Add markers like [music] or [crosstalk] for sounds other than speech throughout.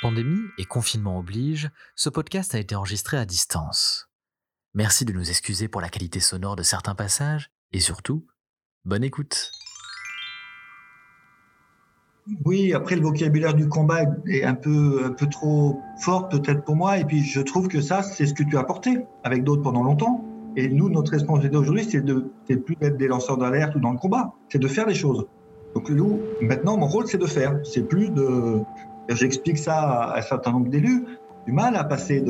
Pandémie et confinement oblige, ce podcast a été enregistré à distance. Merci de nous excuser pour la qualité sonore de certains passages et surtout, bonne écoute. Oui, après le vocabulaire du combat est un peu, un peu trop fort peut-être pour moi et puis je trouve que ça c'est ce que tu as apporté avec d'autres pendant longtemps. Et nous, notre responsabilité aujourd'hui, c'est de, plus d'être des lanceurs d'alerte ou dans le combat, c'est de faire les choses. Donc nous, maintenant, mon rôle, c'est de faire. C'est plus de, J'explique ça à un certain nombre d'élus, du mal à passer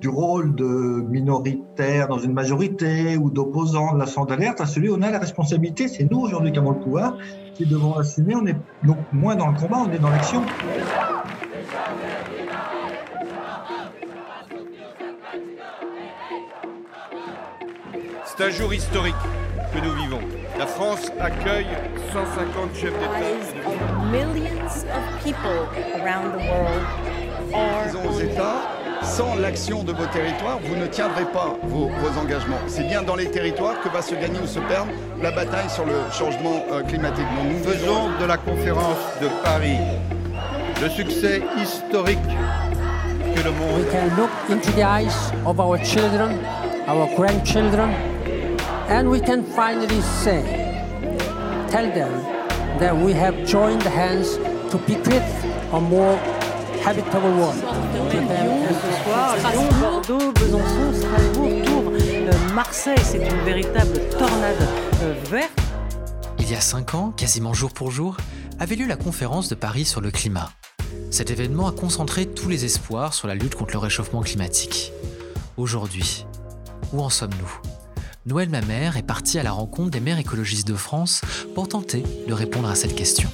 du rôle de minoritaire dans une majorité ou d'opposant de la sonde d'alerte à celui où on a la responsabilité. C'est nous aujourd'hui qui avons le pouvoir, qui devons assumer. On est donc moins dans le combat, on est dans l'action. C'est un jour historique que nous vivons. La France accueille 150 chefs d'État. Disons aux États, sans l'action de vos territoires, vous ne tiendrez pas vos, engagements. C'est bien dans les territoires que va se gagner ou se perdre la bataille sur le changement euh, climatique. nous faisons de la conférence de Paris le succès historique que le monde. We can look into the eyes of our children, our grandchildren, and we can finally say, tell them that we have joined hands to bequeath a more habitable world. Ce soir, Lyon, Bordeaux, Besançon, Strasbourg, Tours, euh, Marseille, c'est une véritable tornade euh, verte. Il y a cinq ans, quasiment jour pour jour, avait lieu la conférence de Paris sur le climat. Cet événement a concentré tous les espoirs sur la lutte contre le réchauffement climatique. Aujourd'hui, où en sommes-nous? Noël Mamère est parti à la rencontre des maires écologistes de France pour tenter de répondre à cette question.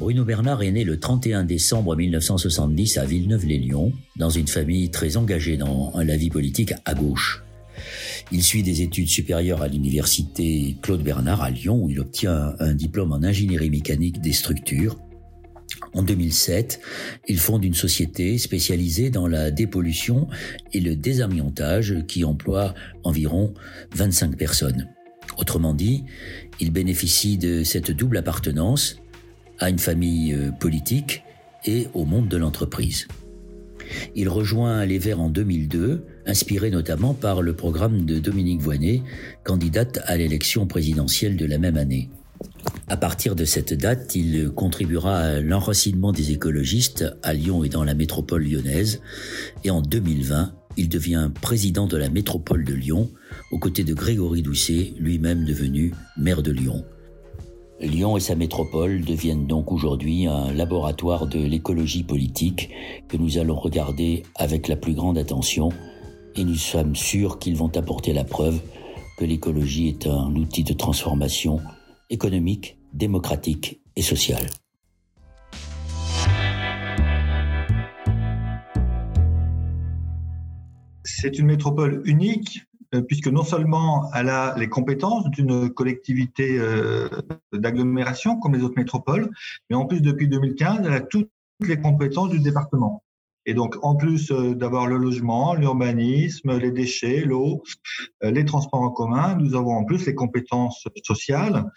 Bruno Bernard est né le 31 décembre 1970 à Villeneuve-les-Lyons, dans une famille très engagée dans la vie politique à gauche. Il suit des études supérieures à l'université Claude Bernard à Lyon où il obtient un diplôme en ingénierie mécanique des structures en 2007, il fonde une société spécialisée dans la dépollution et le désamiantage qui emploie environ 25 personnes. Autrement dit, il bénéficie de cette double appartenance à une famille euh, politique et au monde de l'entreprise. Il rejoint les Verts en 2002, inspiré notamment par le programme de Dominique Voynet, candidate à l'élection présidentielle de la même année. À partir de cette date, il contribuera à l'enracinement des écologistes à Lyon et dans la métropole lyonnaise. Et en 2020, il devient président de la métropole de Lyon, aux côtés de Grégory Doucet, lui-même devenu maire de Lyon. Lyon et sa métropole deviennent donc aujourd'hui un laboratoire de l'écologie politique que nous allons regarder avec la plus grande attention et nous sommes sûrs qu'ils vont apporter la preuve que l'écologie est un outil de transformation économique, démocratique et social. C'est une métropole unique euh, puisque non seulement elle a les compétences d'une collectivité euh, d'agglomération comme les autres métropoles, mais en plus depuis 2015, elle a toutes les compétences du département. Et donc, en plus euh, d'avoir le logement, l'urbanisme, les déchets, l'eau, euh, les transports en commun, nous avons en plus les compétences sociales,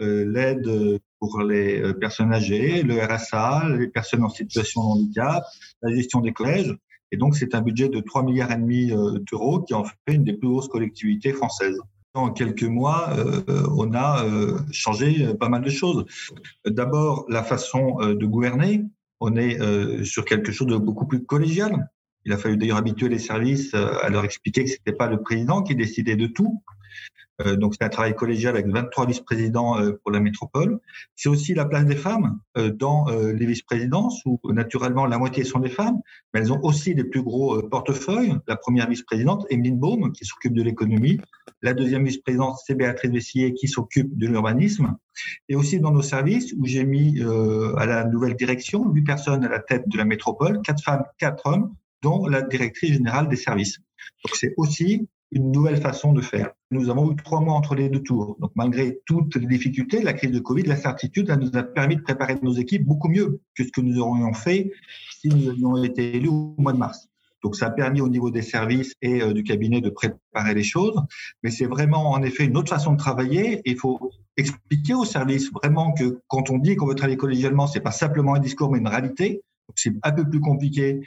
euh, l'aide pour les personnes âgées, le RSA, les personnes en situation de handicap, la gestion des collèges. Et donc, c'est un budget de 3 milliards et demi d'euros qui en fait une des plus grosses collectivités françaises. En quelques mois, on a changé pas mal de choses. D'abord, la façon de gouverner on est euh, sur quelque chose de beaucoup plus collégial. Il a fallu d'ailleurs habituer les services euh, à leur expliquer que c'était pas le président qui décidait de tout, donc c'est un travail collégial avec 23 vice-présidents euh, pour la métropole. C'est aussi la place des femmes euh, dans les vice-présidences où naturellement la moitié sont des femmes, mais elles ont aussi des plus gros portefeuilles. La première vice-présidente, Emeline Baum, qui s'occupe de l'économie. La deuxième vice-présidente, c'est Béatrice Vessier, qui s'occupe de l'urbanisme. Et aussi dans nos services où j'ai mis à la nouvelle direction huit personnes à la tête de la métropole, quatre femmes, quatre hommes, dont la directrice générale des services. Donc c'est aussi une nouvelle façon de faire. Nous avons eu trois mois entre les deux tours. Donc, malgré toutes les difficultés, la crise de Covid, la certitude, ça nous a permis de préparer nos équipes beaucoup mieux que ce que nous aurions fait si nous avions été élus au mois de mars. Donc ça a permis au niveau des services et du cabinet de préparer les choses. Mais c'est vraiment en effet une autre façon de travailler. Il faut expliquer aux services vraiment que quand on dit qu'on veut travailler collégialement, c'est pas simplement un discours mais une réalité. C'est un peu plus compliqué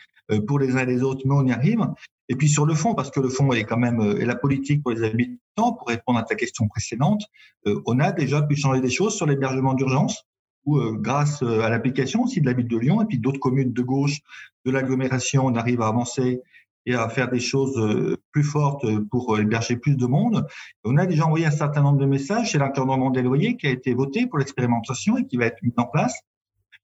pour les uns et les autres, mais on y arrive. Et puis sur le fond, parce que le fond est quand même est la politique pour les habitants, pour répondre à ta question précédente, on a déjà pu changer des choses sur l'hébergement d'urgence où euh, grâce euh, à l'application aussi de la ville de Lyon et puis d'autres communes de gauche de l'agglomération, on arrive à avancer et à faire des choses euh, plus fortes pour héberger plus de monde. On a déjà envoyé un certain nombre de messages chez l'encadrement des loyers qui a été voté pour l'expérimentation et qui va être mis en place.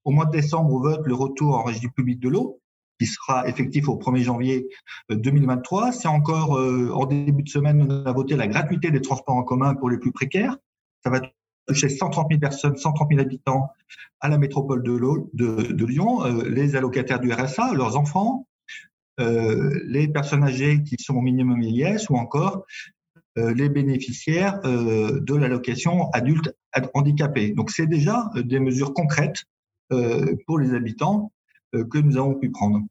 Au mois de décembre, on vote le retour en régie publique de l'eau qui sera effectif au 1er janvier 2023. C'est encore en début de semaine, on a voté la gratuité des transports en commun pour les plus précaires. Ça va toucher 130 000 personnes, 130 000 habitants à la métropole de, Lyon, euh, les allocataires du RSA, leurs enfants, euh, les personnes âgées qui sont au minimum vieillesse ou encore euh, les bénéficiaires de l'allocation adulte handicapé. Donc c'est déjà des mesures concrètes pour les habitants que nous avons pu prendre.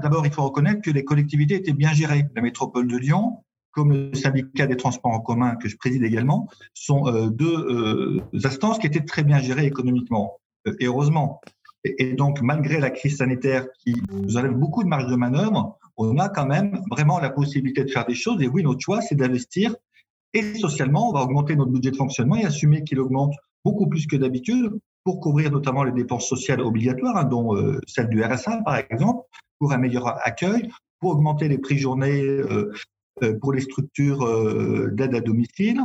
D'abord, il faut reconnaître que les collectivités étaient bien gérées. La métropole de Lyon, comme le syndicat des transports en commun que je préside également, sont euh, deux euh, instances qui étaient très bien gérées économiquement, euh, et heureusement. Et, donc, malgré la crise sanitaire qui nous enlève beaucoup de marge de manœuvre, on a quand même vraiment la possibilité de faire des choses. Et oui, notre choix, c'est d'investir. Et socialement, on va augmenter notre budget de fonctionnement et assumer qu'il augmente beaucoup plus que d'habitude pour couvrir notamment les dépenses sociales obligatoires, hein, dont celle du RSA, par exemple, pour un meilleur accueil, pour augmenter les prix journées euh, pour les structures euh, d'aide à domicile.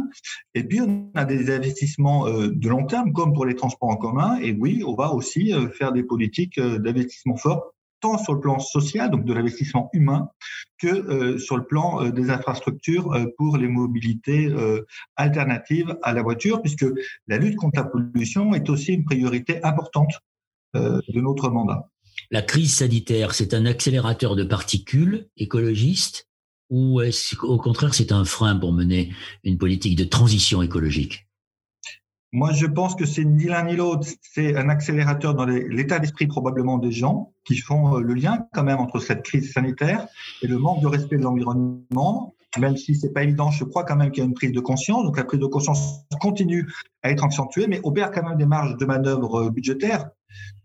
Et puis, on a des investissements euh, de long terme, comme pour les transports en commun. Et oui, on va aussi faire des politiques d'investissement fort, tant sur le plan social, donc de l'investissement humain, que sur le plan des infrastructures pour les mobilités alternatives à la voiture, puisque la lutte contre la pollution est aussi une priorité importante de notre mandat. La crise sanitaire, c'est un accélérateur de particules écologistes ou est-ce qu'au contraire c'est un frein pour mener une politique de transition écologique? Moi, je pense que c'est ni l'un ni l'autre. C'est un accélérateur dans l'état d'esprit probablement des gens qui font euh, le lien quand même entre cette crise sanitaire et le manque de respect de l'environnement. Même si c'est pas évident, je crois quand même qu'il y a une prise de conscience. Donc la prise de conscience continue à être accentuée, mais opère quand même des marges de manœuvre euh, budgétaires.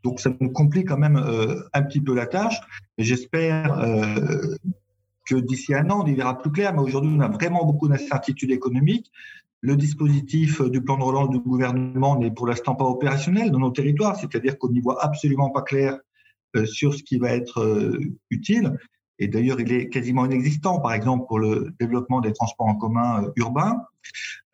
Donc ça nous complique quand même euh, un petit peu la tâche. J'espère que d'ici un an, on y verra plus clair, mais aujourd'hui, on a vraiment beaucoup d'incertitudes économiques. Le dispositif du plan de relance du gouvernement n'est pour l'instant pas opérationnel dans nos territoires, c'est-à-dire qu'on n'y voit absolument pas clair euh, sur ce qui va être euh, utile. Et d'ailleurs, il est quasiment inexistant, par exemple, pour le développement des transports en commun euh, urbains.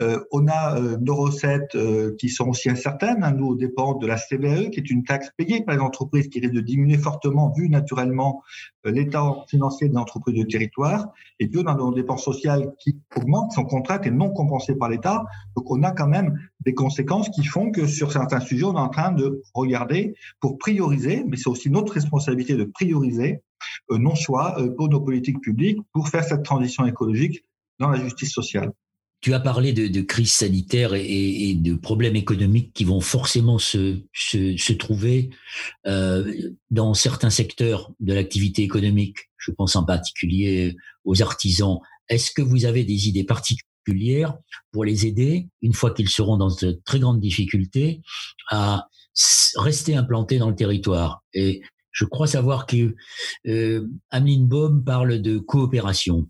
Euh, on a euh, nos recettes euh, qui sont aussi incertaines. Hein, nous, dépend de la CVE, qui est une taxe payée par les entreprises qui risque de diminuer fortement, vu naturellement l'état financier des entreprises de territoire. Et puis, on a nos dépenses sociales qui augmentent, qui sont contraintes et non compensées par l'État. Donc, on a quand même des conséquences qui font que sur certains sujets, on est en train de regarder pour prioriser, mais c'est aussi notre responsabilité de prioriser nos choix pour nos politiques publiques pour faire cette transition écologique dans la justice sociale. Tu as parlé de, crise sanitaire et, de problèmes économiques qui vont forcément se, se, trouver euh, dans certains secteurs de l'activité économique. Je pense en particulier aux artisans. Est-ce que vous avez des idées particulières pour les aider, une fois qu'ils seront dans de très grandes difficultés, à rester implantés dans le territoire Et je crois savoir que euh, Ameline Baum parle de coopération.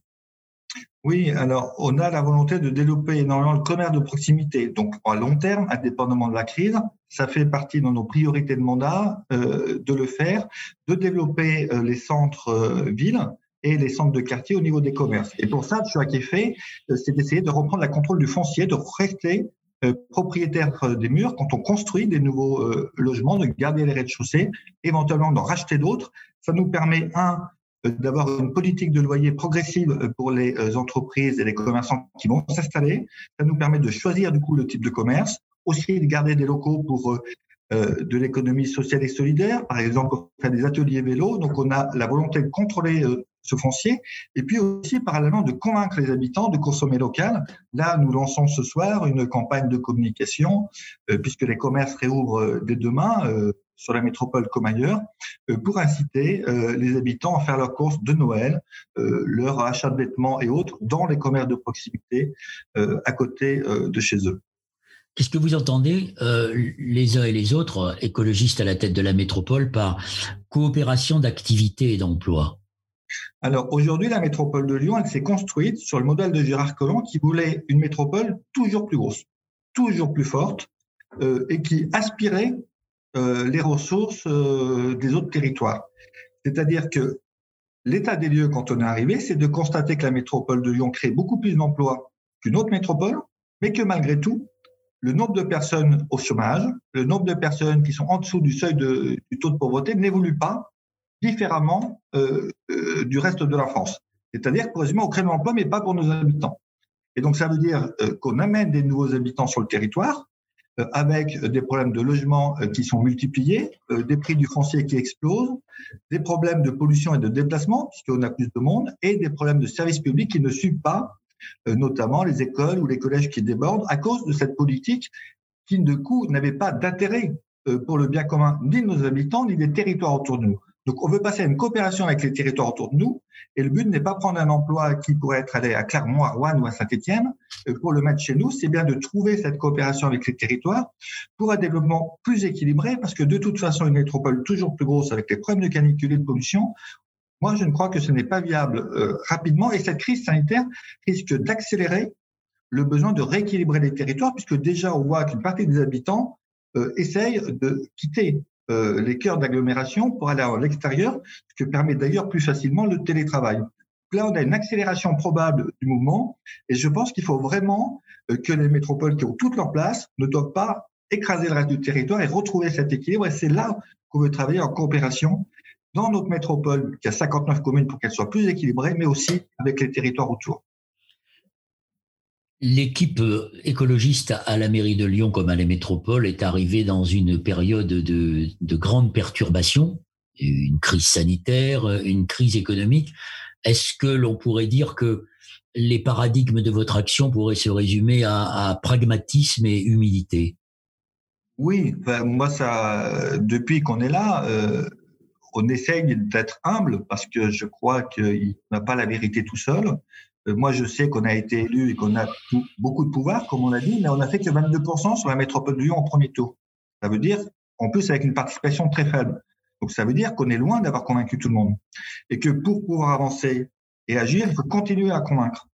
Oui, alors on a la volonté de développer énormément le commerce de proximité. Donc à long terme, indépendamment de la crise, ça fait partie de nos priorités de mandat euh, de le faire, de développer euh, les centres euh, villes et les centres de quartier au niveau des commerces. Et pour ça, choix qui est fait, c'est d'essayer de reprendre la contrôle du foncier, de rester propriétaire des murs quand on construit des nouveaux logements, de garder les rez-de-chaussée, éventuellement d'en racheter d'autres. Ça nous permet, un, euh, d'avoir une politique de loyer progressive euh, pour les euh, entreprises et les commerçants qui vont s'installer. Ça nous permet de choisir du coup le type de commerce, aussi de garder des locaux pour de l'économie sociale et solidaire, par exemple pour faire des ateliers vélo. Donc on a la volonté de contrôler ce foncier, et puis aussi parallèlement de convaincre les habitants de consommer local. Là, nous lançons ce soir une campagne de communication, euh, puisque les commerces réouvrent euh, dès demain euh, sur la métropole comme ailleurs, pour inciter les habitants à faire leurs courses de Noël, leur achat de vêtements et autres dans les commerces de proximité à côté de chez eux. Qu'est-ce que vous entendez, les uns et les autres, écologistes à la tête de la métropole, par coopération d'activité et d'emploi? Alors aujourd'hui, la métropole de Lyon, elle s'est construite sur le modèle de Gérard Collomb qui voulait une métropole toujours plus grosse, toujours plus forte euh, et qui aspirait euh, les ressources euh, des autres territoires. C'est-à-dire que l'état des lieux, quand on est arrivé, c'est de constater que la métropole de Lyon crée beaucoup plus d'emplois qu'une autre métropole, mais que malgré tout, le nombre de personnes au chômage, le nombre de personnes qui sont en dessous du seuil du taux de pauvreté n'évolue pas différemment du reste de la France. C'est-à-dire que, on crée de l'emploi, mais pas pour nos habitants. Et donc, ça veut dire euh, qu'on amène des nouveaux habitants sur le territoire, avec des problèmes de logement qui sont multipliés, des prix du foncier qui explosent, des problèmes de pollution et de déplacement, puisqu'on a plus de monde, et des problèmes de services publics qui ne suivent pas, notamment les écoles ou les collèges qui débordent, à cause de cette politique qui, de coup, n'avait pas d'intérêt pour le bien commun ni de nos habitants, ni des territoires autour de nous. Donc, on veut passer à une coopération avec les territoires autour de nous. Et le but n'est pas prendre un emploi qui pourrait être allé à Clermont, à Rouen ou à Saint-Étienne euh, pour le mettre chez nous. C'est bien de trouver cette coopération avec les territoires pour un développement plus équilibré parce que de toute façon, une métropole toujours plus grosse avec les problèmes de canicule et de pollution, moi, je ne crois que ce n'est pas viable euh, rapidement. Et cette crise sanitaire risque d'accélérer le besoin de rééquilibrer les territoires puisque déjà, on voit qu'une partie des habitants euh, essayent de quitter euh, les cœurs d'agglomération pour aller à l'extérieur, ce qui permet d'ailleurs plus facilement le télétravail. Là, on a une accélération probable du mouvement et je pense qu'il faut vraiment euh, que les métropoles qui ont toute leur place ne doivent pas écraser le reste du territoire et retrouver cet équilibre. Et c'est là qu'on veut travailler en coopération dans notre métropole, qui a 59 communes pour qu'elle soit plus équilibrée, mais aussi avec les territoires autour. L'équipe euh, écologiste à la mairie de Lyon comme à la métropole est arrivée dans une période de, de grande perturbation, une crise sanitaire, une crise économique. Est-ce que l'on pourrait dire que les paradigmes de votre action pourraient se résumer à, pragmatisme et humilité? Oui, moi ça, depuis qu'on est là, euh, on essaye d'être humble parce que je crois qu'il n'a pas la vérité tout seul. Euh, moi, je sais qu'on a été élu et qu'on a beaucoup de pouvoir, comme on a dit, mais on a fait que 22% sur la métropole de Lyon en premier tour. Ça veut dire, en plus, avec une participation très faible. Donc, ça veut dire qu'on est loin d'avoir convaincu tout le monde. Et que pour pouvoir avancer et agir, il faut continuer à convaincre.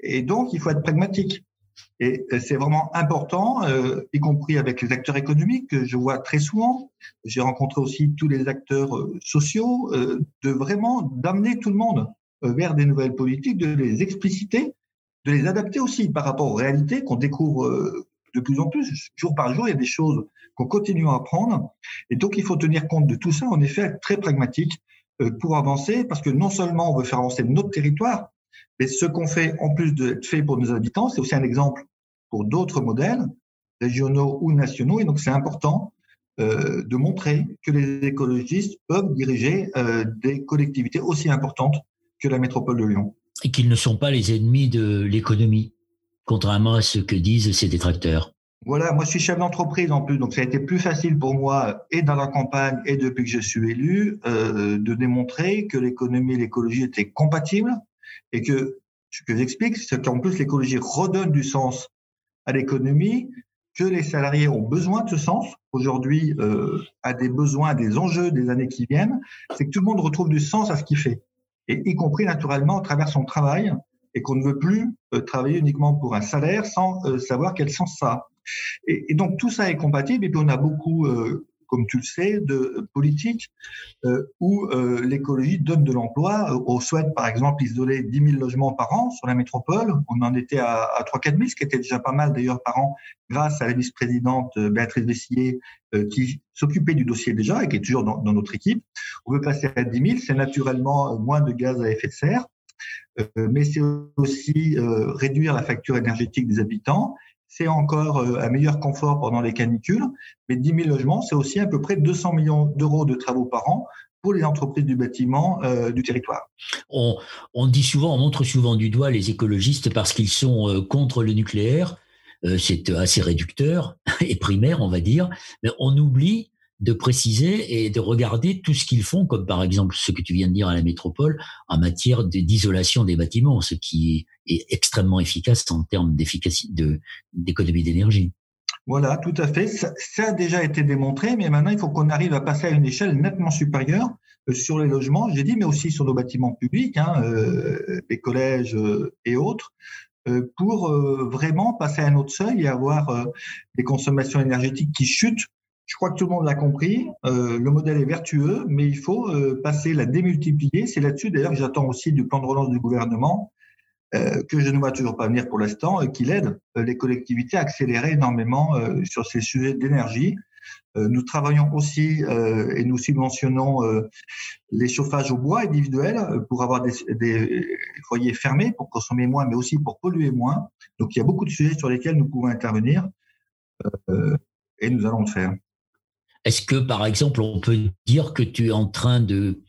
Et donc, il faut être pragmatique. Et c'est vraiment important, euh, y compris avec les acteurs économiques que je vois très souvent. J'ai rencontré aussi tous les acteurs euh, sociaux, euh, de vraiment d'amener tout le monde euh, vers des nouvelles politiques, de les expliciter, de les adapter aussi par rapport aux réalités qu'on découvre euh, de plus en plus. Jour par jour, il y a des choses qu'on continue à apprendre. Et donc, il faut tenir compte de tout ça, en effet, être très pragmatique euh, pour avancer, parce que non seulement on veut faire avancer notre territoire, mais ce qu'on fait, en plus d'être fait pour nos habitants, c'est aussi un exemple pour d'autres modèles, régionaux ou nationaux. Et donc, c'est important de montrer que les écologistes peuvent diriger des collectivités aussi importantes que la métropole de Lyon. Et qu'ils ne sont pas les ennemis de l'économie, contrairement à ce que disent ces détracteurs. Voilà, moi je suis chef d'entreprise en plus, donc ça a été plus facile pour moi, et dans la campagne, et depuis que je suis élu, euh, de démontrer que l'économie et l'écologie étaient compatibles, et que ce que j'explique, c'est qu'en plus l'écologie redonne du sens à l'économie, que les salariés ont besoin de ce sens, aujourd'hui euh, à des besoins, des enjeux des années qui viennent, c'est que tout le monde retrouve du sens à ce qu'il fait et y compris naturellement à travers son travail, et qu'on ne veut plus euh, travailler uniquement pour un salaire sans euh, savoir quel sens ça a. Et, donc tout ça est compatible, et puis on a beaucoup euh, comme tu le sais, de politique euh, où euh, l'écologie donne de l'emploi. Euh, on souhaite, par exemple, isoler 10 000 logements par an sur la métropole. On en était à, à 3-4 000, ce qui était déjà pas mal d'ailleurs par an, grâce à la vice-présidente Béatrice Vessier, qui s'occupait du dossier déjà et qui est toujours dans, notre équipe. On veut passer à 10 000, c'est naturellement moins de gaz à effet de serre. mais c'est aussi réduire la facture énergétique des habitants c'est encore euh, un meilleur confort pendant les canicules, mais 10 000 logements, c'est aussi à peu près 200 millions d'euros de travaux par an pour les entreprises du bâtiment du territoire. On, on, dit souvent, on montre souvent du doigt les écologistes parce qu'ils sont contre le nucléaire. c'est assez réducteur [laughs] et primaire, on va dire, mais on oublie de préciser et de regarder tout ce qu'ils font, comme par exemple ce que tu viens de dire à la métropole, en matière d'isolation des bâtiments, ce qui est extrêmement efficace en termes d'efficacité, d'économie d'énergie. Voilà, tout à fait. Ça, a déjà été démontré, mais maintenant il faut qu'on arrive à passer à une échelle nettement supérieure euh, sur les logements, j'ai dit, mais aussi sur nos bâtiments publics, hein, euh, les collèges euh, et autres, pour vraiment passer à un autre seuil et avoir des consommations énergétiques qui chutent je crois que tout le monde l'a compris. Euh, le modèle est vertueux, mais il faut euh, passer la démultiplier. C'est là-dessus d'ailleurs que j'attends aussi du plan de relance du gouvernement, euh, que je ne vois toujours pas venir pour l'instant, qu'il aide les collectivités à accélérer énormément sur ces sujets d'énergie. nous travaillons aussi et nous subventionnons les chauffages au bois individuels pour avoir des, des, foyers fermés, pour consommer moins, mais aussi pour polluer moins. Donc il y a beaucoup de sujets sur lesquels nous pouvons intervenir et nous allons le faire. Est-ce que, par exemple, on peut dire que tu es en train de,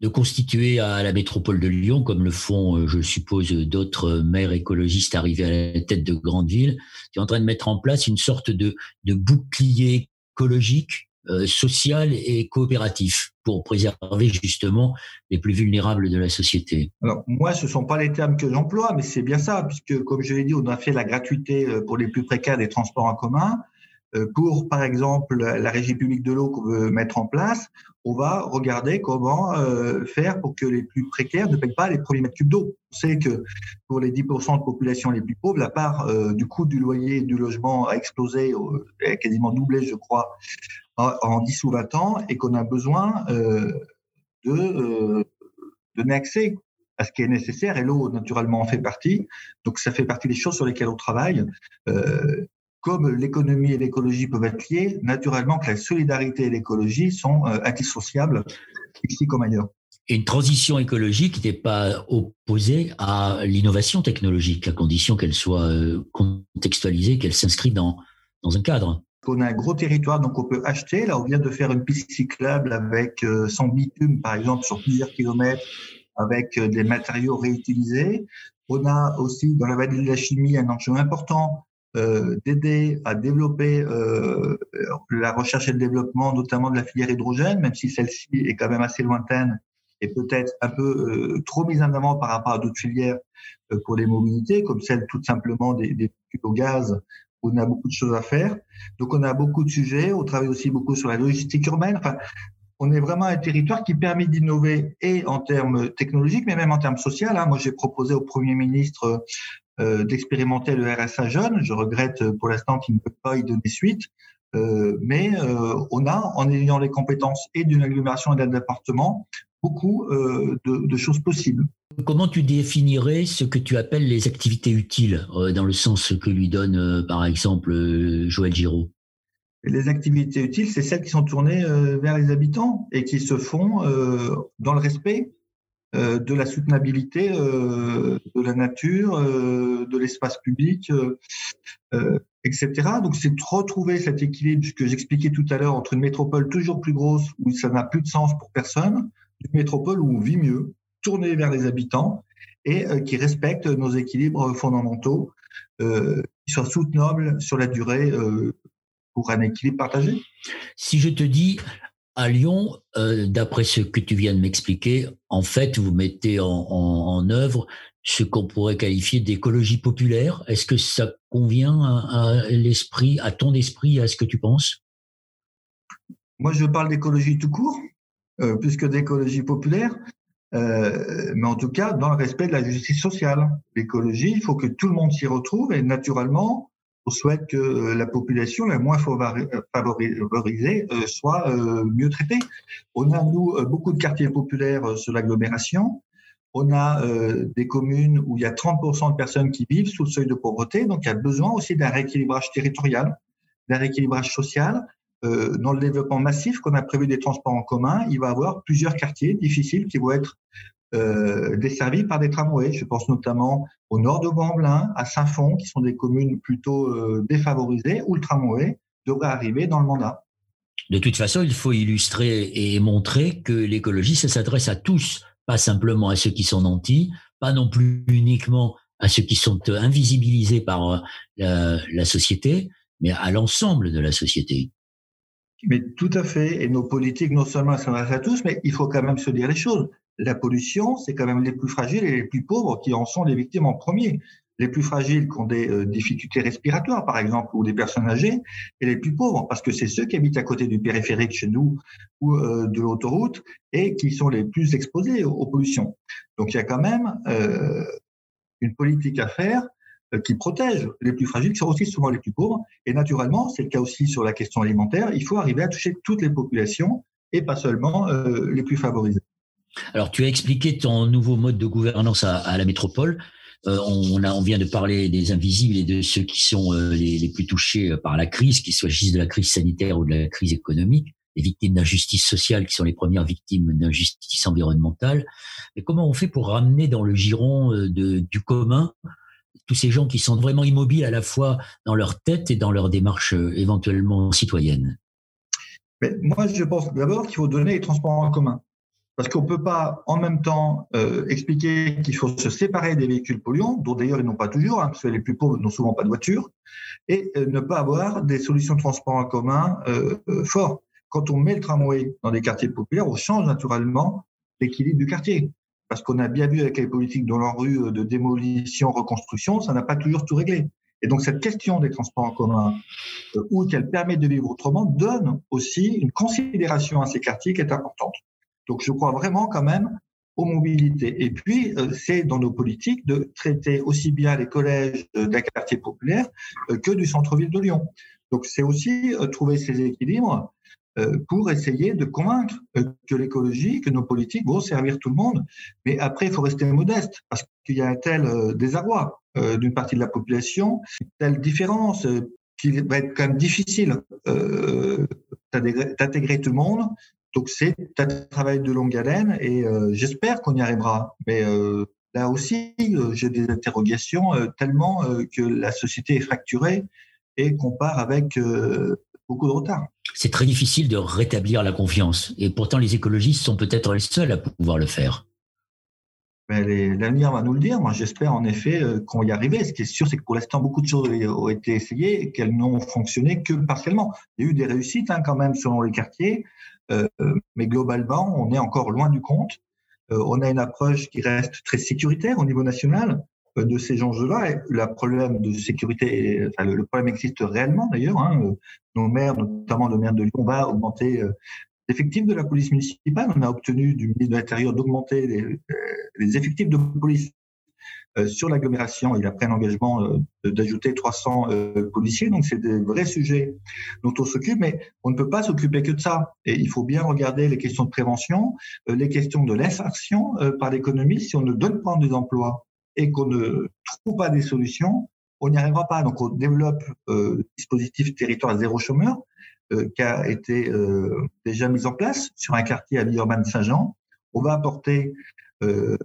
de constituer à la métropole de Lyon, comme le font, euh, je suppose, d'autres maires écologistes arrivés à la tête de grandes villes, tu es en train de mettre en place une sorte de, de bouclier écologique, euh, social et coopératif pour préserver justement les plus vulnérables de la société? Alors, moi, ce ne sont pas les termes que j'emploie, mais c'est bien ça, puisque, comme je l'ai dit, on a fait la gratuité euh, pour les plus précaires des transports en commun. Euh, pour, par exemple, la régie publique de l'eau qu'on veut mettre en place, on va regarder comment euh, faire pour que les plus précaires ne payent pas les premiers mètres cubes d'eau. On sait que pour les 10% de population les plus pauvres, la part euh, du coût du loyer du logement a explosé, a quasiment doublé, je crois, en, 10 ou 20 ans, et qu'on a besoin de donner accès à ce qui est nécessaire, et l'eau, naturellement, en fait partie. Donc, ça fait partie des choses sur lesquelles on travaille. Comme l'économie et l'écologie peuvent être liées, naturellement que la solidarité et l'écologie sont euh, indissociables ici comme ailleurs? une transition écologique n'est pas opposée à l'innovation technologique, à condition qu'elle soit euh, contextualisée, qu'elle s'inscrit dans, dans un cadre. On a un gros territoire, donc on peut acheter. Là, on vient de faire une piste cyclable avec euh, son bitume, par exemple, sur plusieurs kilomètres, avec des matériaux réutilisés. On a aussi dans la vallée de la chimie un enjeu important euh, d'aider à développer euh, la recherche et le développement, notamment de la filière hydrogène, même si celle-ci est quand même assez lointaine et peut-être un peu euh, trop mise en avant par rapport à d'autres filières pour les mobilités, comme celle tout simplement des, des au gaz, où on a beaucoup de choses à faire. Donc on a beaucoup de sujets, on travaille aussi beaucoup sur la logistique urbaine. Enfin, on est vraiment un territoire qui permet d'innover et en termes technologiques, mais même en termes sociaux. Hein. Moi, j'ai proposé au Premier ministre euh, d'expérimenter le RSA jeune. Je regrette euh, pour l'instant qu'il ne peut pas y donner suite. Euh, mais on a, en ayant les compétences et d'une agglomération et d'un département, beaucoup de, choses possibles. Comment tu définirais ce que tu appelles les activités utiles, dans le sens que lui donne, par exemple, Joël Giraud? Les activités utiles, c'est celles qui sont tournées vers les habitants et qui se font dans le respect de la soutenabilité euh, de la nature, euh, de l'espace public, etc. Donc c'est de retrouver cet équilibre que j'expliquais tout à l'heure entre une métropole toujours plus grosse où ça n'a plus de sens pour personne, une métropole où on vit mieux, tournée vers les habitants et qui respecte nos équilibres fondamentaux, qui soient soutenables sur la durée pour un équilibre partagé. Si je te dis à Lyon, euh, d'après ce que tu viens de m'expliquer, en fait, vous mettez en, œuvre ce qu'on pourrait qualifier d'écologie populaire. Est-ce que ça convient à, l'esprit, à ton esprit, à ce que tu penses? Moi, je parle d'écologie tout court, euh, plus que d'écologie populaire. Euh, mais en tout cas, dans le respect de la justice sociale. L'écologie, il faut que tout le monde s'y retrouve et naturellement, on souhaite que euh, la population la moins favorisée euh, soit euh, mieux traitée. On a, nous, beaucoup de quartiers populaires sur l'agglomération. On a des communes où il y a 30% de personnes qui vivent sous le seuil de pauvreté. Donc, il y a besoin aussi d'un rééquilibrage territorial, d'un rééquilibrage social. dans le développement massif qu'on a prévu des transports en commun, il va y avoir plusieurs quartiers difficiles qui vont être euh, desservis par des tramways. Je pense notamment au nord de Gamblin, à Saint-Fond, qui sont des communes plutôt euh, défavorisées, où le tramway devrait arriver dans le mandat. De toute façon, il faut illustrer et montrer que l'écologie, ça s'adresse à tous, pas simplement à ceux qui sont nantis, pas non plus uniquement à ceux qui sont invisibilisés par euh, la, la société, mais à l'ensemble de la société. Mais tout à fait. Et nos politiques, non seulement s'adressent à tous, mais il faut quand même se dire les choses. La pollution, c'est quand même les plus fragiles et les plus pauvres qui en sont les victimes en premier. Les plus fragiles qui ont des euh, difficultés respiratoires, par exemple, ou des personnes âgées, et les plus pauvres, parce que c'est ceux qui habitent à côté du périphérique chez nous ou euh, de l'autoroute et qui sont les plus exposés aux, pollutions. Donc il y a quand même euh, une politique à faire qui protège les plus fragiles, qui sont aussi souvent les plus pauvres. Et naturellement, c'est le cas aussi sur la question alimentaire, il faut arriver à toucher toutes les populations et pas seulement les plus favorisées. Alors, tu as expliqué ton nouveau mode de gouvernance à, à la métropole. Euh, on, a, on vient de parler des invisibles et de ceux qui sont euh, les, les, plus touchés euh, par la crise, qu'il s'agisse de la crise sanitaire ou de la crise économique, les victimes d'injustice sociale qui sont les premières victimes d'injustice environnementale. Mais comment on fait pour ramener dans le giron de, du commun tous ces gens qui sont vraiment immobiles à la fois dans leur tête et dans leur démarche éventuellement citoyenne? Moi, je pense d'abord qu'il faut donner les transports en commun. Parce qu'on ne peut pas en même temps euh, expliquer qu'il faut se séparer des véhicules polluants, dont d'ailleurs ils n'ont pas toujours, hein, parce que les plus pauvres n'ont souvent pas de voiture, et euh, ne pas avoir des solutions de transport en commun euh, forts. Quand on met le tramway dans des quartiers populaires, on change naturellement l'équilibre du quartier parce qu'on a bien vu avec les politiques dans la rue de démolition, reconstruction, ça n'a pas toujours tout réglé. Et donc cette question des transports en commun, euh, ou qu'elle permet de vivre autrement, donne aussi une considération à ces quartiers qui est importante. Donc je crois vraiment quand même aux mobilités. Et puis, euh, c'est dans nos politiques de traiter aussi bien les collèges d'un quartier populaire euh, que du centre-ville de Lyon. Donc c'est aussi trouver ces équilibres euh, pour essayer de convaincre euh, que l'écologie, que nos politiques vont servir tout le monde. Mais après, il faut rester modeste parce qu'il y a un tel euh, désarroi d'une partie de la population, une telle différence qu'il va être quand même difficile d'intégrer tout le monde. Donc c'est un travail de longue haleine et j'espère qu'on y arrivera. Mais là aussi, j'ai des interrogations tellement que la société est fracturée et qu'on part avec beaucoup de retard. C'est très difficile de rétablir la confiance. Et pourtant, les écologistes sont peut-être les seuls à pouvoir le faire. L'avenir va nous le dire. Moi, j'espère en effet euh, qu'on y arriver. Ce qui est sûr, c'est que pour l'instant, beaucoup de choses ont été essayées et qu'elles n'ont fonctionné que partiellement. Il y a eu des réussites hein, quand même selon les quartiers, euh, mais globalement, on est encore loin du compte. Euh, on a une approche qui reste très sécuritaire au niveau national. Euh, de ces enjeux-là. Le problème de sécurité, enfin, le, problème existe réellement d'ailleurs. Hein. Nos maires, notamment le maire de Lyon, va augmenter euh, l'effectif de la police municipale. On a obtenu du ministre de l'Intérieur d'augmenter les, euh, les, effectifs de police sur l'agglomération. Il a pris un engagement d'ajouter 300 policiers. Donc, c'est des vrais sujets dont on s'occupe, mais on ne peut pas s'occuper que de ça. Et il faut bien regarder les questions de prévention, les questions de l'insertion par l'économie. Si on ne donne pas des emplois et qu'on ne trouve pas des solutions, on n'y arrivera pas. Donc, on développe euh, le dispositif territoire zéro chômeur euh, qui a été euh, déjà mis en place sur un quartier à Villeurbanne-Saint-Jean. On va apporter euh,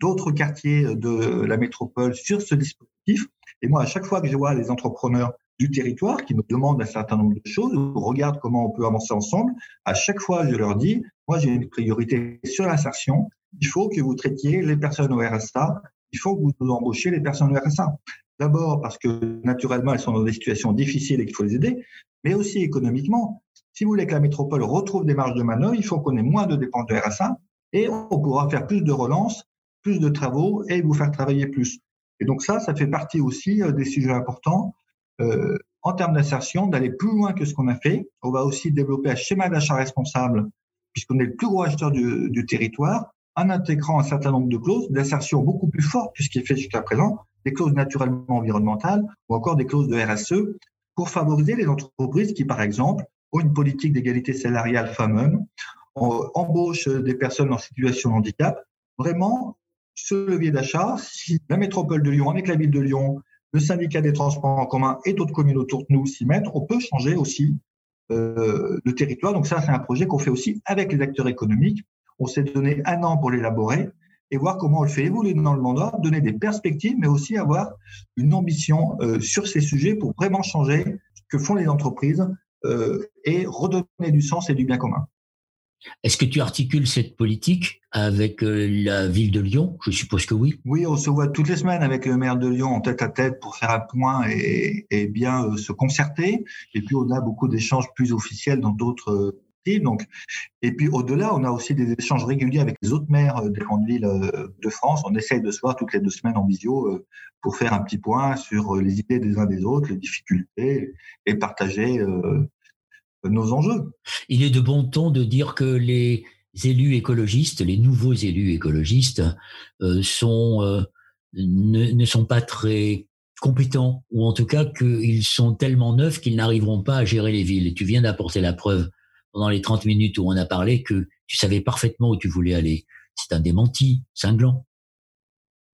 d'autres quartiers de la métropole sur ce dispositif. Et moi, à chaque fois que je vois les entrepreneurs du territoire qui me demandent un certain nombre de choses, ou regardent comment on peut avancer ensemble, à chaque fois, je leur dis, moi, j'ai une priorité sur l'insertion. Il faut que vous traitiez les personnes au RSA il faut que vous embauchiez les personnes de RSA. D'abord parce que naturellement, elles sont dans des situations difficiles et qu'il faut les aider, mais aussi économiquement. Si vous voulez que la métropole retrouve des marges de manœuvre, il faut qu'on ait moins de dépenses de RSA et on pourra faire plus de relances, de travaux et vous faire travailler plus. Et donc ça, ça fait partie aussi euh, des sujets importants euh, en termes d'insertion, d'aller plus loin que ce qu'on a fait. On va aussi développer un schéma d'achat responsable puisqu'on est le plus gros acheteur du, du territoire en intégrant un certain nombre de clauses d'insertion beaucoup plus fortes que ce qui est fait jusqu'à présent, des clauses naturellement environnementales ou encore des clauses de RSE pour favoriser les entreprises qui, par exemple, ont une politique d'égalité salariale femmes-hommes, embauchent des personnes en situation de handicap. Vraiment, ce levier d'achat, si la métropole de Lyon, avec la ville de Lyon, le syndicat des transports en commun et d'autres communes autour de nous s'y mettent, on peut changer aussi euh, le territoire. Donc ça, c'est un projet qu'on fait aussi avec les acteurs économiques on s'est donné un an pour l'élaborer et voir comment on le fait évoluer dans le mandat, donner des perspectives, mais aussi avoir une ambition euh, sur ces sujets pour vraiment changer ce que font les entreprises et redonner du sens et du bien commun. Est-ce que tu articules cette politique avec euh, la ville de Lyon? Je suppose que oui. Oui, on se voit toutes les semaines avec le maire de Lyon en tête à tête pour faire un point et, bien euh, se concerter. Et puis on a beaucoup d'échanges plus officiels dans d'autres villes. Donc, et puis au-delà, on a aussi des échanges réguliers avec les autres maires euh, des grandes villes de France. On essaye de se voir toutes les deux semaines en visio pour faire un petit point sur les idées des uns des autres, les difficultés et partager nos enjeux. Il est de bon ton de dire que les élus écologistes, les nouveaux élus écologistes, euh, sont, euh, ne, sont pas très compétents, ou en tout cas qu'ils sont tellement neufs qu'ils n'arriveront pas à gérer les villes. Et tu viens d'apporter la preuve pendant les 30 minutes où on a parlé que tu savais parfaitement où tu voulais aller. C'est un démenti cinglant.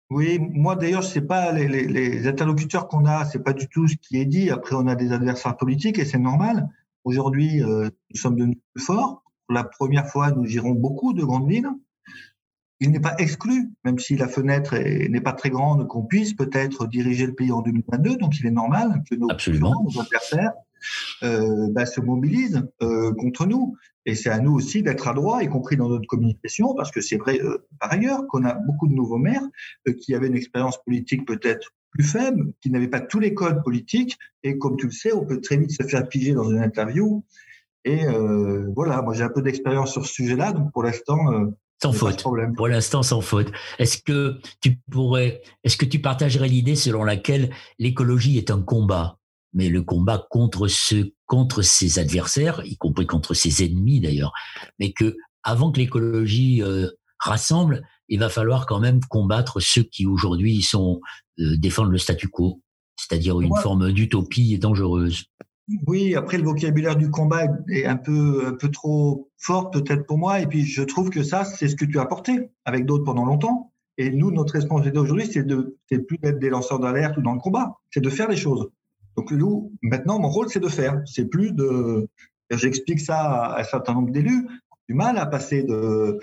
Oui, moi d'ailleurs, c'est pas les, les, les interlocuteurs qu'on a, c'est pas du tout ce qui est dit. Après, on a des adversaires politiques et c'est normal. Aujourd'hui, euh, nous sommes devenus plus forts. Pour la première fois, nous gérons beaucoup de grandes villes. Il n'est pas exclu, même si la fenêtre n'est pas très grande, qu'on puisse peut-être diriger le pays en 2022. Donc, il est normal que nos, Absolument. nos adversaires euh, bah, se mobilisent euh, contre nous. Et c'est à nous aussi d'être adroits, y compris dans notre communication, parce que c'est vrai euh, par ailleurs qu'on a beaucoup de nouveaux maires euh, qui avaient une expérience politique peut-être plus faible, qui n'avait pas tous les codes politiques. Et comme tu le sais, on peut très vite se faire piger dans une interview. Et euh, voilà, moi j'ai un peu d'expérience sur ce sujet-là, donc pour l'instant. Euh, sans faute. Pour l'instant, sans faute. Est-ce que tu pourrais, est-ce que tu partagerais l'idée selon laquelle l'écologie est un combat, mais le combat contre ce, contre ses adversaires, y compris contre ses ennemis d'ailleurs, mais que avant que l'écologie euh, rassemble, il va falloir quand même combattre ceux qui aujourd'hui sont euh, défendre le statu quo, c'est-à-dire une forme d'utopie dangereuse. Oui, après le vocabulaire du combat est un peu un peu trop fort peut-être pour moi, et puis je trouve que ça c'est ce que tu as apporté avec d'autres pendant longtemps. Et nous, notre responsabilité aujourd'hui, c'est de c'est plus d'être des lanceurs d'alerte ou dans le combat, c'est de faire les choses. Donc nous, maintenant, mon rôle, c'est de faire. C'est plus de. J'explique ça à un certain nombre d'élus. Du mal à passer de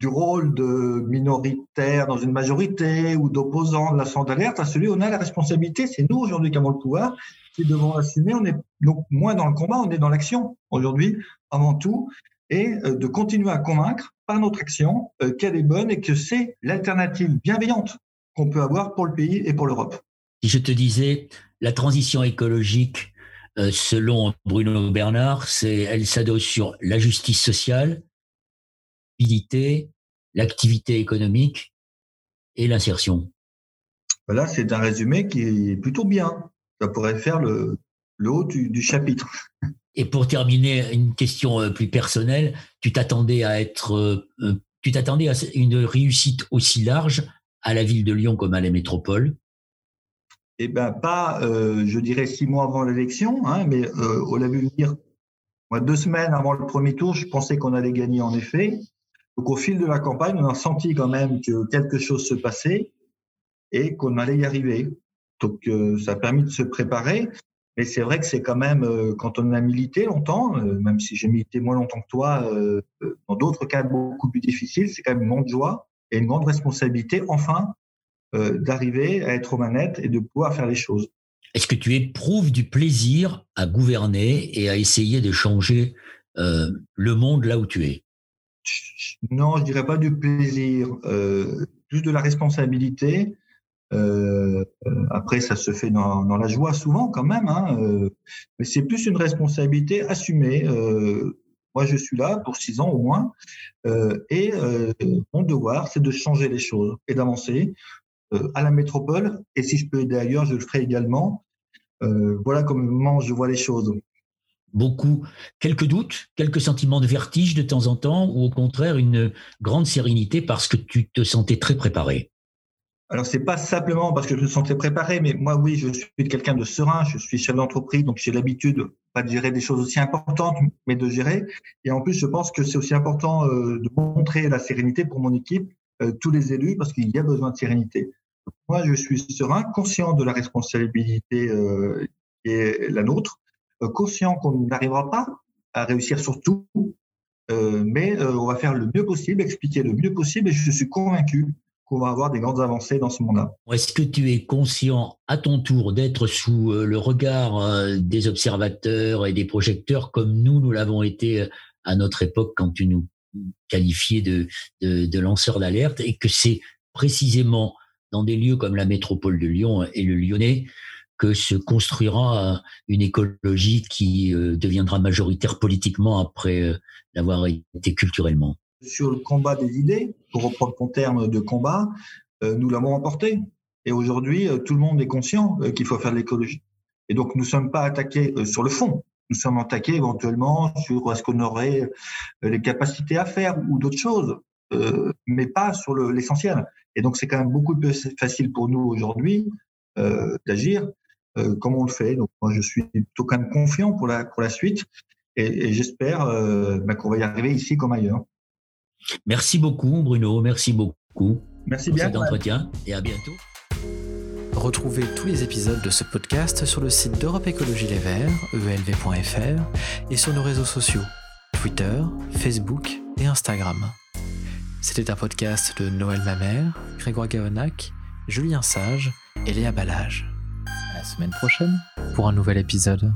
du rôle de minoritaire dans une majorité ou d'opposant de la sonde d'alerte à celui où on a la responsabilité. C'est nous aujourd'hui qui avons le pouvoir, qui devons assumer. On est donc moins dans le combat, on est dans l'action aujourd'hui avant tout, et euh, de continuer à convaincre par notre action euh, qu'elle est bonne et que c'est l'alternative bienveillante qu'on peut avoir pour le pays et pour l'Europe. Si je te disais la transition écologique, euh, selon Bruno Bernard, c'est elle s'adosse sur la justice sociale, l'activité économique et l'insertion. Voilà, c'est un résumé qui est plutôt bien. Ça pourrait faire le, le haut du, chapitre. Et pour terminer, une question euh, plus personnelle, tu t'attendais à être, euh, euh, tu t'attendais à une réussite aussi large à la ville de Lyon comme à la métropole? Eh ben pas, je dirais six mois avant l'élection, hein, mais on l'a vu venir. Moi, deux semaines avant le premier tour, je pensais qu'on allait gagner en effet. Donc au fil de la campagne, on a senti quand même que quelque chose se passait et qu'on allait y arriver. Donc euh, ça a permis de se préparer. Mais c'est vrai que c'est quand même, euh, quand on a milité longtemps, euh, même si j'ai milité moins longtemps que toi, dans d'autres cas beaucoup plus difficiles, c'est quand même une grande joie et une grande responsabilité, enfin, d'arriver à être aux manettes et de pouvoir faire les choses. Est-ce que tu éprouves du plaisir à gouverner et à essayer de changer le monde là où tu es? Non, je dirais pas du plaisir, euh, plus de la responsabilité. Euh, après, ça se fait dans, la joie souvent quand même, hein, euh, mais c'est plus une responsabilité assumée. moi, je suis là pour six ans au moins, et mon devoir, c'est de changer les choses et d'avancer à la métropole. Et si je peux aider ailleurs, je le ferai également. voilà comment je vois les choses beaucoup, quelques doutes, quelques sentiments de vertige de temps en temps, ou au contraire une grande sérénité parce que tu te sentais très préparé alors, c'est pas simplement parce que je me sentais préparé, mais moi, oui, je suis quelqu'un de serein, je suis chef d'entreprise, donc j'ai l'habitude, pas de gérer des choses aussi importantes, mais de gérer. Et en plus, je pense que c'est aussi important euh, de montrer la sérénité pour mon équipe, euh, tous les élus, parce qu'il y a besoin de sérénité. Moi, je suis serein, conscient de la responsabilité euh, qui est la nôtre, conscient qu'on n'arrivera pas à réussir sur tout, euh, mais euh, on va faire le mieux possible, expliquer le mieux possible, et je suis convaincu qu'on va avoir des grandes avancées dans ce monde-là. Est-ce que tu es conscient à ton tour d'être sous euh, le regard euh, des observateurs et des projecteurs comme nous, nous l'avons été euh, à notre époque quand tu nous qualifiais de, de, de lanceurs d'alerte et que c'est précisément dans des lieux comme la métropole de Lyon et le Lyonnais que se construira une écologie qui deviendra majoritaire politiquement après l'avoir été culturellement sur le combat des idées, pour reprendre ton terme de combat, euh, nous l'avons emporté. Et aujourd'hui, euh, tout le monde est conscient euh, qu'il faut faire de l'écologie. Et donc, nous ne sommes pas attaqués sur le fond. Nous sommes attaqués éventuellement sur est-ce qu'on aurait les capacités à faire ou d'autres choses, mais pas sur l'essentiel. et donc, c'est quand même beaucoup plus facile pour nous aujourd'hui d'agir comme on le fait. Donc, moi, je suis plutôt quand même confiant pour la, pour la suite et, j'espère bah, qu'on va y arriver ici comme ailleurs. Merci beaucoup, Bruno. Merci beaucoup. Merci bien. Cet entretien et à bientôt. Retrouvez tous les épisodes de ce podcast sur le site d'Europe Écologie Les Verts, elv.fr, et sur nos réseaux sociaux, Twitter, Facebook et Instagram. C'était un podcast de Noël Mamère, Grégoire Gaonac, Julien Sage et Léa Ballage semaine prochaine pour un nouvel épisode.